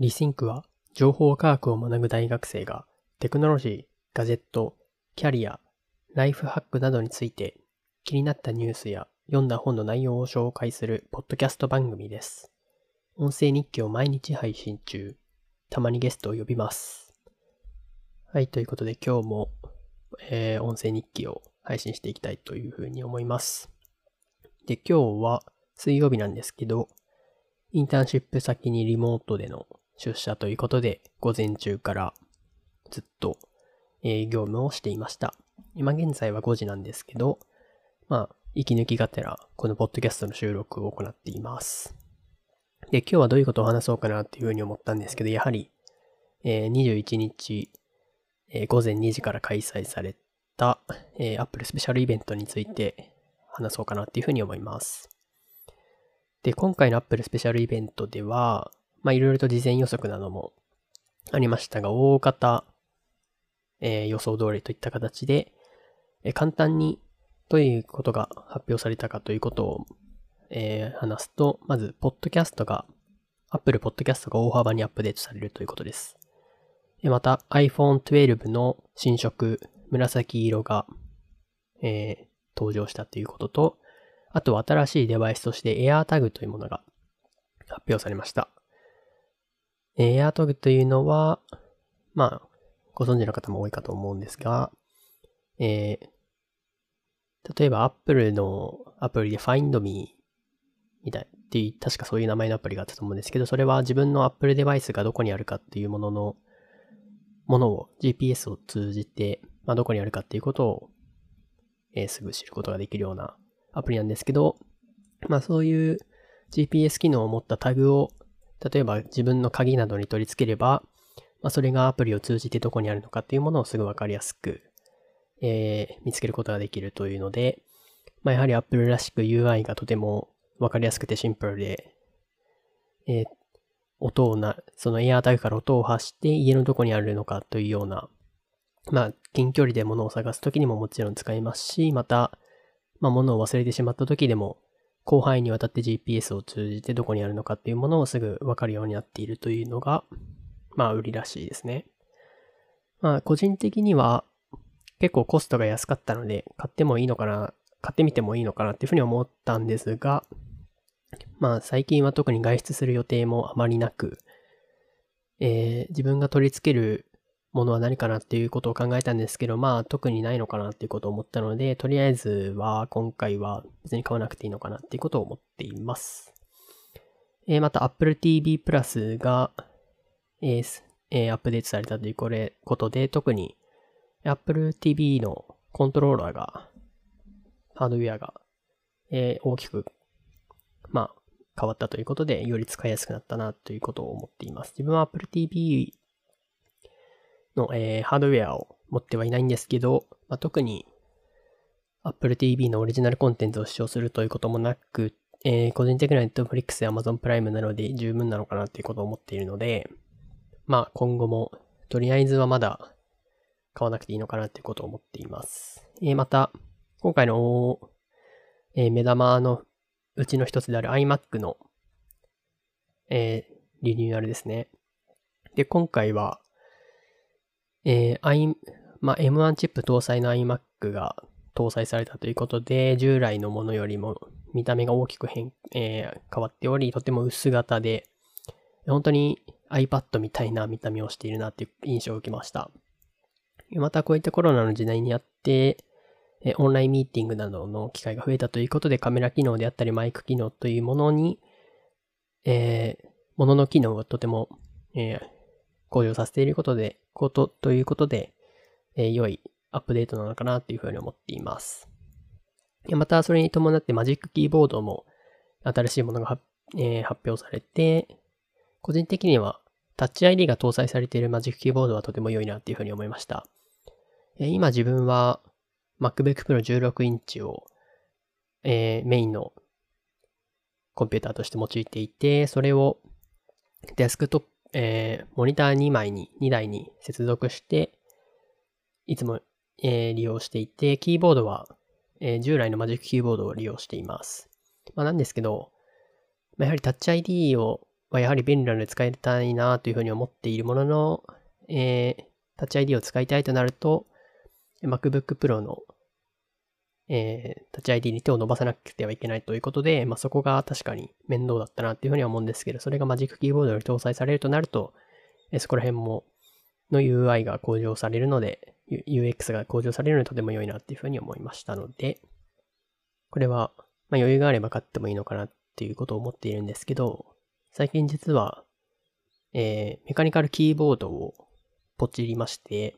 リシンクは情報科学を学ぶ大学生がテクノロジー、ガジェット、キャリア、ライフハックなどについて気になったニュースや読んだ本の内容を紹介するポッドキャスト番組です。音声日記を毎日配信中。たまにゲストを呼びます。はい、ということで今日も、えー、音声日記を配信していきたいというふうに思います。で、今日は水曜日なんですけど、インターンシップ先にリモートでの出社ということで、午前中からずっと、え、業務をしていました。今現在は5時なんですけど、まあ、息抜きがてら、このポッドキャストの収録を行っています。で、今日はどういうことを話そうかなっていうふうに思ったんですけど、やはり、えー、21日、えー、午前2時から開催された、えー、Apple スペシャルイベントについて話そうかなっていうふうに思います。で、今回の Apple スペシャルイベントでは、まあ、いろいろと事前予測などもありましたが、大方、えー、予想通りといった形で、えー、簡単にどういうことが発表されたかということを、えー、話すと、まず、ポッドキャストが、Apple Podcast が大幅にアップデートされるということです。また、iPhone 12の新色、紫色が、えー、登場したということと、あと新しいデバイスとして AirTag というものが発表されました。エアトグというのは、まあ、ご存知の方も多いかと思うんですが、えー、例えば Apple のアプリで Find Me みたいっていう、確かそういう名前のアプリがあったと思うんですけど、それは自分の Apple デバイスがどこにあるかっていうものの、ものを GPS を通じて、まあ、どこにあるかっていうことを、えー、すぐ知ることができるようなアプリなんですけど、まあそういう GPS 機能を持ったタグを例えば自分の鍵などに取り付ければ、まあ、それがアプリを通じてどこにあるのかっていうものをすぐわかりやすく、えー、見つけることができるというので、まあ、やはり Apple らしく UI がとてもわかりやすくてシンプルで、えー、音をな、そのエアタグから音を発して家のどこにあるのかというような、まあ、近距離で物を探すときにももちろん使えますし、また、まあ、物を忘れてしまったときでも、広範囲にわたって GPS を通じてどこにあるのかっていうものをすぐわかるようになっているというのが、まあ売りらしいですね。まあ個人的には結構コストが安かったので買ってもいいのかな、買ってみてもいいのかなっていうふうに思ったんですが、まあ最近は特に外出する予定もあまりなく、えー、自分が取り付けるものは何かなっていうことを考えたんですけど、まあ特にないのかなっていうことを思ったので、とりあえずは今回は別に買わなくていいのかなっていうことを思っています。えー、また Apple TV Plus が、えーえー、アップデートされたというこれことで、特に Apple TV のコントローラーが、ハードウェアが、えー、大きく、まあ、変わったということで、より使いやすくなったなということを思っています。自分は Apple TV の、えー、ハードウェアを持ってはいないんですけど、まあ、特に Apple TV のオリジナルコンテンツを視聴するということもなく、えー、個人的には Netflix や Amazon プライムなので十分なのかなっていうことを思っているので、まあ今後もとりあえずはまだ買わなくていいのかなっていうことを思っています。えー、また、今回の、えー、目玉のうちの一つである iMac の、えー、リニューアルですね。で、今回は、えー、I、まあ、M1 チップ搭載の iMac が搭載されたということで、従来のものよりも見た目が大きく変,、えー、変わっており、とても薄型で、本当に iPad みたいな見た目をしているなっていう印象を受けました。またこういったコロナの時代にあって、オンラインミーティングなどの機会が増えたということで、カメラ機能であったりマイク機能というものに、えー、ものの機能をとても、えー、向上させていることで、ことということで、えー、良いアップデートなのかなっていうふうに思っています。また、それに伴ってマジックキーボードも新しいものが、えー、発表されて、個人的にはタッチ ID が搭載されているマジックキーボードはとても良いなっていうふうに思いました。えー、今自分は MacBook Pro 16インチを、えー、メインのコンピューターとして用いていて、それをデスクトッえー、モニター2枚に、2台に接続して、いつも、えー、利用していて、キーボードは、えー、従来のマジックキーボードを利用しています。まあ、なんですけど、まあ、やはりタッチ ID をはやはり便利なので使いたいなというふうに思っているものの、えー、タッチ ID を使いたいとなると、MacBook Pro の、えー、タッチ ID に手を伸ばさなくてはいけないということで、まあ、そこが確かに面倒だったなっていうふうには思うんですけど、それがマジックキーボードに搭載されるとなると、え、そこら辺もの UI が向上されるので、UX が向上されるのでとても良いなっていうふうに思いましたので、これは、まあ、余裕があれば買ってもいいのかなっていうことを思っているんですけど、最近実は、えー、メカニカルキーボードをポチりまして、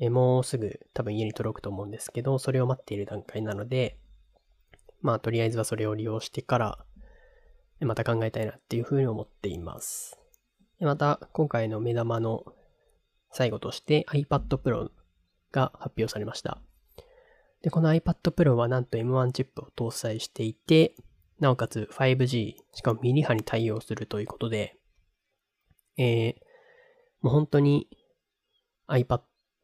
え、もうすぐ多分家に届くと思うんですけど、それを待っている段階なので、まあとりあえずはそれを利用してから、また考えたいなっていうふうに思っています。また、今回の目玉の最後として iPad Pro が発表されました。で、この iPad Pro はなんと M1 チップを搭載していて、なおかつ 5G、しかもミニ波に対応するということで、えー、もう本当に iPad、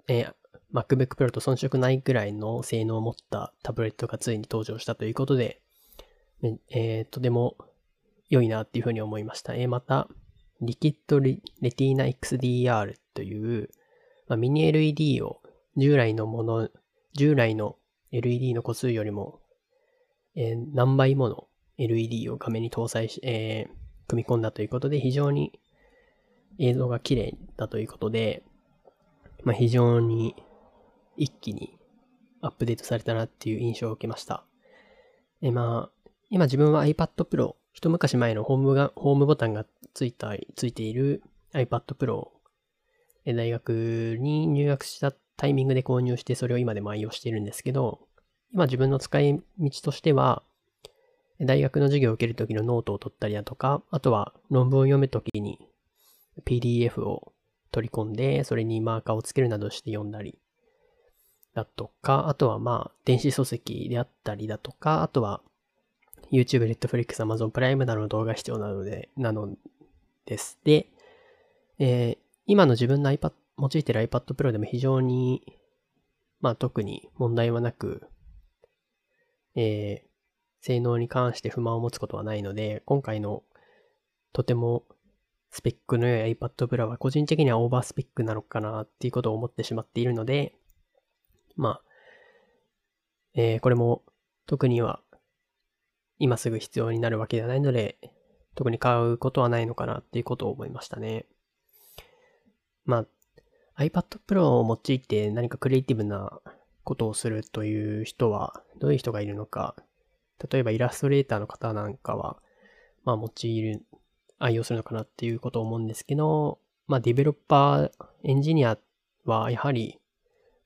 えー、MacBook Pro と遜色ないぐらいの性能を持ったタブレットがついに登場したということで、えー、とても良いなっていうふうに思いました。えー、また、リキッドレティーナ XDR という、まあ、ミニ LED を従来のもの、従来の LED の個数よりも、えー、何倍もの LED を画面に搭載し、えー、組み込んだということで、非常に映像が綺麗だということで、まあ、非常に一気にアップデートされたなっていう印象を受けました。えまあ、今自分は iPad Pro、一昔前のホームが、ホームボタンがついた、ついている iPad Pro 大学に入学したタイミングで購入してそれを今でも愛用しているんですけど、今自分の使い道としては、大学の授業を受けるときのノートを取ったりだとか、あとは論文を読むときに PDF を取り込んで、それにマーカーをつけるなどして読んだりだとか、あとはまあ、電子書籍であったりだとか、あとは YouTube、Netflix、Amazon プライムなどの動画が必要なので、なのです。で、えー、今の自分の iPad、用いてる iPad Pro でも非常に、まあ特に問題はなく、えー、性能に関して不満を持つことはないので、今回のとてもスペックの良い iPad Pro は個人的にはオーバースペックなのかなっていうことを思ってしまっているので、まあ、えー、これも特には今すぐ必要になるわけではないので、特に買うことはないのかなっていうことを思いましたね。まあ、iPad Pro を用いて何かクリエイティブなことをするという人は、どういう人がいるのか、例えばイラストレーターの方なんかは、まあ、用いる、愛用するのかなっていうことを思うんですけど、まあ、ディベロッパー、エンジニアはやはり、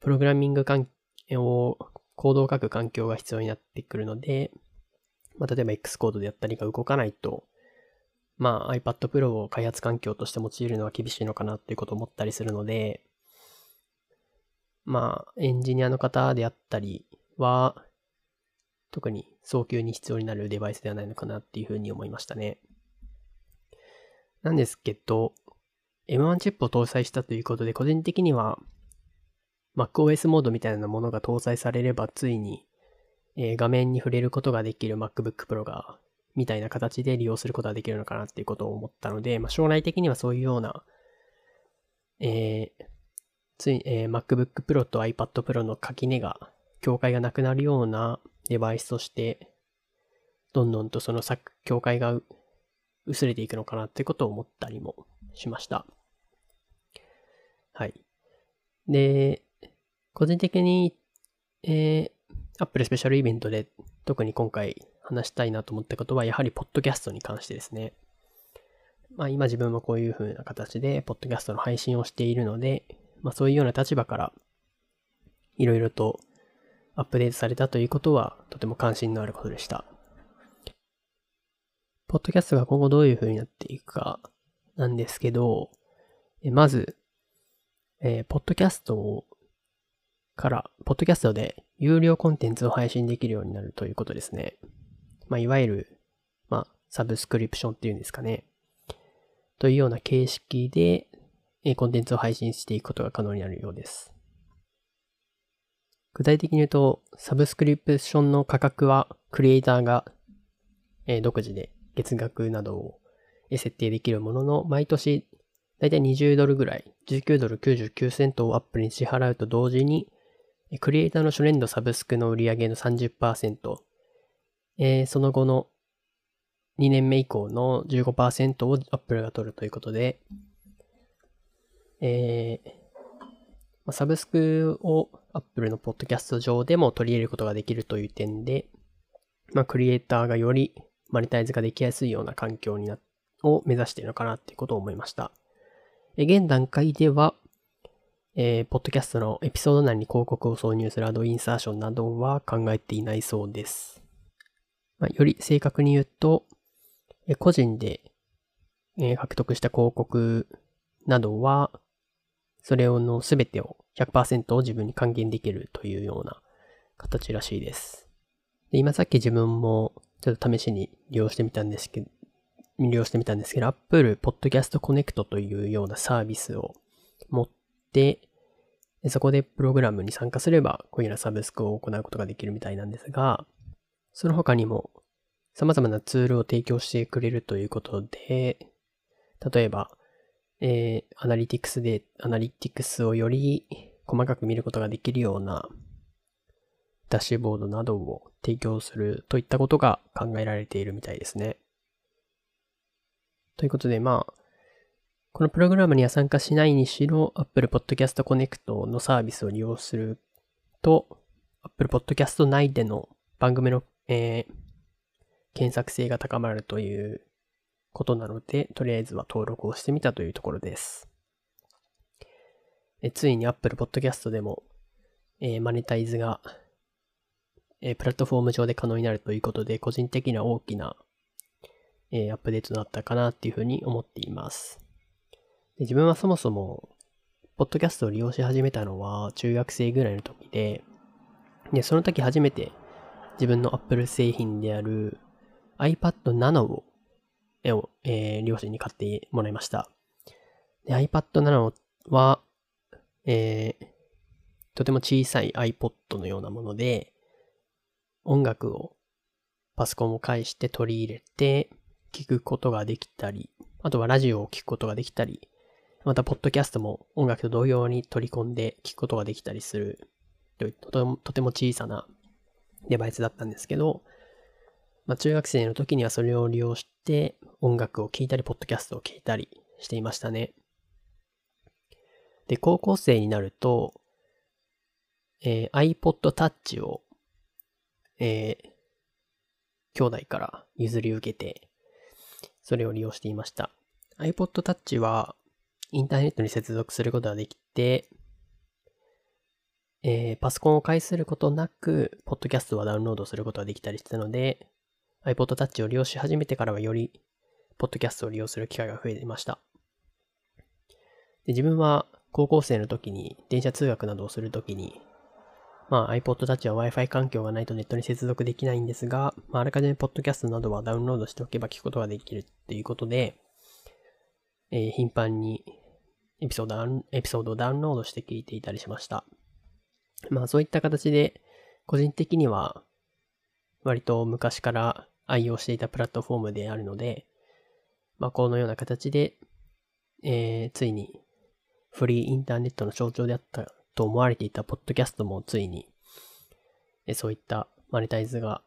プログラミング環境を、コードを書く環境が必要になってくるので、まあ、例えば X コードでやったりが動かないと、まあ iPad Pro を開発環境として用いるのは厳しいのかなっていうことを思ったりするので、まあエンジニアの方であったりは、特に早急に必要になるデバイスではないのかなっていうふうに思いましたね。なんですけど、M1 チップを搭載したということで、個人的には MacOS モードみたいなものが搭載されれば、ついに、え、画面に触れることができる MacBook Pro がみたいな形で利用することができるのかなっていうことを思ったので、まあ、将来的にはそういうような、えー、つい、えー、MacBook Pro と iPad Pro の垣根が、境界がなくなるようなデバイスとして、どんどんとその境界が薄れていくのかなってことを思ったりもしました。はい。で、個人的に、えー、Apple スペシャルイベントで特に今回話したいなと思ったことは、やはりポッドキャストに関してですね。まあ今自分もこういう風な形で、ポッドキャストの配信をしているので、まあそういうような立場から、いろいろとアップデートされたということは、とても関心のあることでした。ポッドキャストが今後どういう風になっていくかなんですけど、まず、えー、ポッドキャストから、ポッドキャストで有料コンテンツを配信できるようになるということですね。まあ、いわゆる、まあ、サブスクリプションっていうんですかね。というような形式で、えコンテンツを配信していくことが可能になるようです。具体的に言うと、サブスクリプションの価格は、クリエイターが、え独自で月額などを設定できるものの、毎年だいたい20ドルぐらい、19ドル99セントをアップルに支払うと同時に、クリエイターの初年度サブスクの売り上げの30%、えー、その後の2年目以降の15%をアップルが取るということで、えー、サブスクをアップルのポッドキャスト上でも取り入れることができるという点で、まあ、クリエイターがよりマネタイズができやすいような環境にな、を目指しているのかなっていうことを思いました。現段階では、えー、ポッドキャストのエピソード内に広告を挿入するアドインサーションなどは考えていないそうです。まあ、より正確に言うと、え個人で、えー、獲得した広告などは、それをの全てを100%を自分に還元できるというような形らしいです。で今さっき自分もちょっと試しに利用してみたんですけど、利用してみたんですけど、Apple Podcast Connect というようなサービスを持って、そこでプログラムに参加すれば、こういうようなサブスクを行うことができるみたいなんですが、その他にも様々なツールを提供してくれるということで、例えば、えー、アナリティクスで、アナリティクスをより細かく見ることができるようなダッシュボードなどを提供するといったことが考えられているみたいですね。ということで、まあ、このプログラムには参加しないにしろ、Apple Podcast Connect のサービスを利用すると、Apple Podcast 内での番組の、えー、検索性が高まるということなので、とりあえずは登録をしてみたというところです。えついに Apple Podcast でも、えー、マネタイズが、えー、プラットフォーム上で可能になるということで、個人的には大きなえー、アップデートだったかなっていうふうに思っています。で自分はそもそも、ポッドキャストを利用し始めたのは中学生ぐらいの時で、で、その時初めて自分の Apple 製品である iPad Nano を、えー、両親に買ってもらいました。で、iPad Nano は、えー、とても小さい iPod のようなもので、音楽をパソコンを介して取り入れて、聞くことができたり、あとはラジオを聞くことができたり、また、ポッドキャストも音楽と同様に取り込んで聞くことができたりするととても小さなデバイスだったんですけど、まあ、中学生の時にはそれを利用して音楽を聴いたり、ポッドキャストを聴いたりしていましたね。で、高校生になると、えー、iPod Touch を、えー、兄弟から譲り受けて、それを利用していました。iPod Touch はインターネットに接続することができて、えー、パソコンを介することなく、ポッドキャストはダウンロードすることができたりしたので、iPod Touch を利用し始めてからはより、ポッドキャストを利用する機会が増えていました。で自分は高校生の時に電車通学などをするときにまあ iPod Touch は Wi-Fi 環境がないとネットに接続できないんですが、まあ、あらかじめポッドキャストなどはダウンロードしておけば聞くことができるっていうことで、えー、頻繁にエピソードエピソードをダウンロードして聞いていたりしました。まあそういった形で、個人的には割と昔から愛用していたプラットフォームであるので、まあこのような形で、えー、ついにフリーインターネットの象徴であったと思われていたポッドキャストもついに、そういったマネタイズが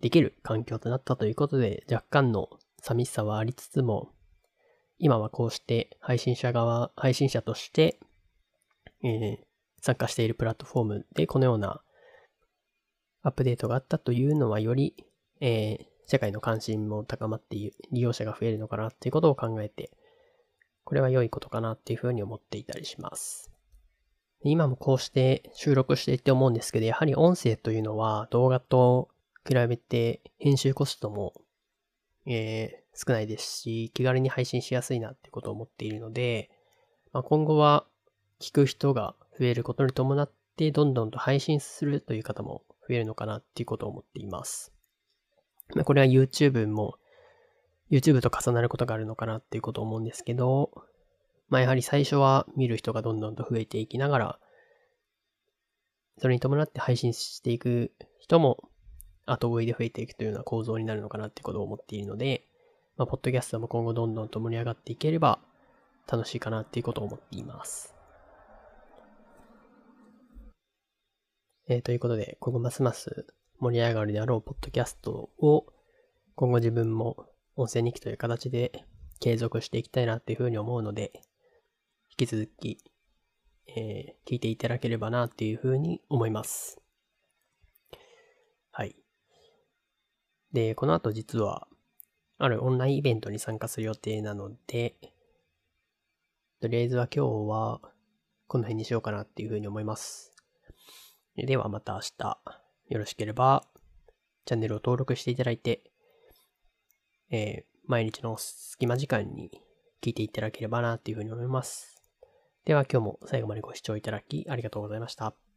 できる環境となったということで、若干の寂しさはありつつも、今はこうして配信者側、配信者として、えー、参加しているプラットフォームでこのようなアップデートがあったというのはより、えー、社会の関心も高まって利用者が増えるのかなっていうことを考えて、これは良いことかなっていうふうに思っていたりします。今もこうして収録していって思うんですけど、やはり音声というのは動画と比べて編集コストも、えー、少ないですし、気軽に配信しやすいなってことを思っているので、まあ、今後は聞く人が増えることに伴って、どんどんと配信するという方も増えるのかなっていうことを思っています。まあ、これは YouTube も、YouTube と重なることがあるのかなっていうことを思うんですけど、まあやはり最初は見る人がどんどんと増えていきながら、それに伴って配信していく人も後追いで増えていくというような構造になるのかなってことを思っているので、まあ、ポッドキャストも今後どんどんと盛り上がっていければ楽しいかなっていうことを思っています。えー、ということで、今後ますます盛り上がるであろうポッドキャストを今後自分も音声日記という形で継続していきたいなっていうふうに思うので、き続き、えー、聞いていただければなっていうふうに思います。はい。で、この後実は、あるオンラインイベントに参加する予定なので、とりあえずは今日はこの辺にしようかなっていうふうに思います。ではまた明日、よろしければ、チャンネルを登録していただいて、えー、毎日の隙間時間に聞いていただければなっていうふうに思います。では今日も最後までご視聴いただきありがとうございました。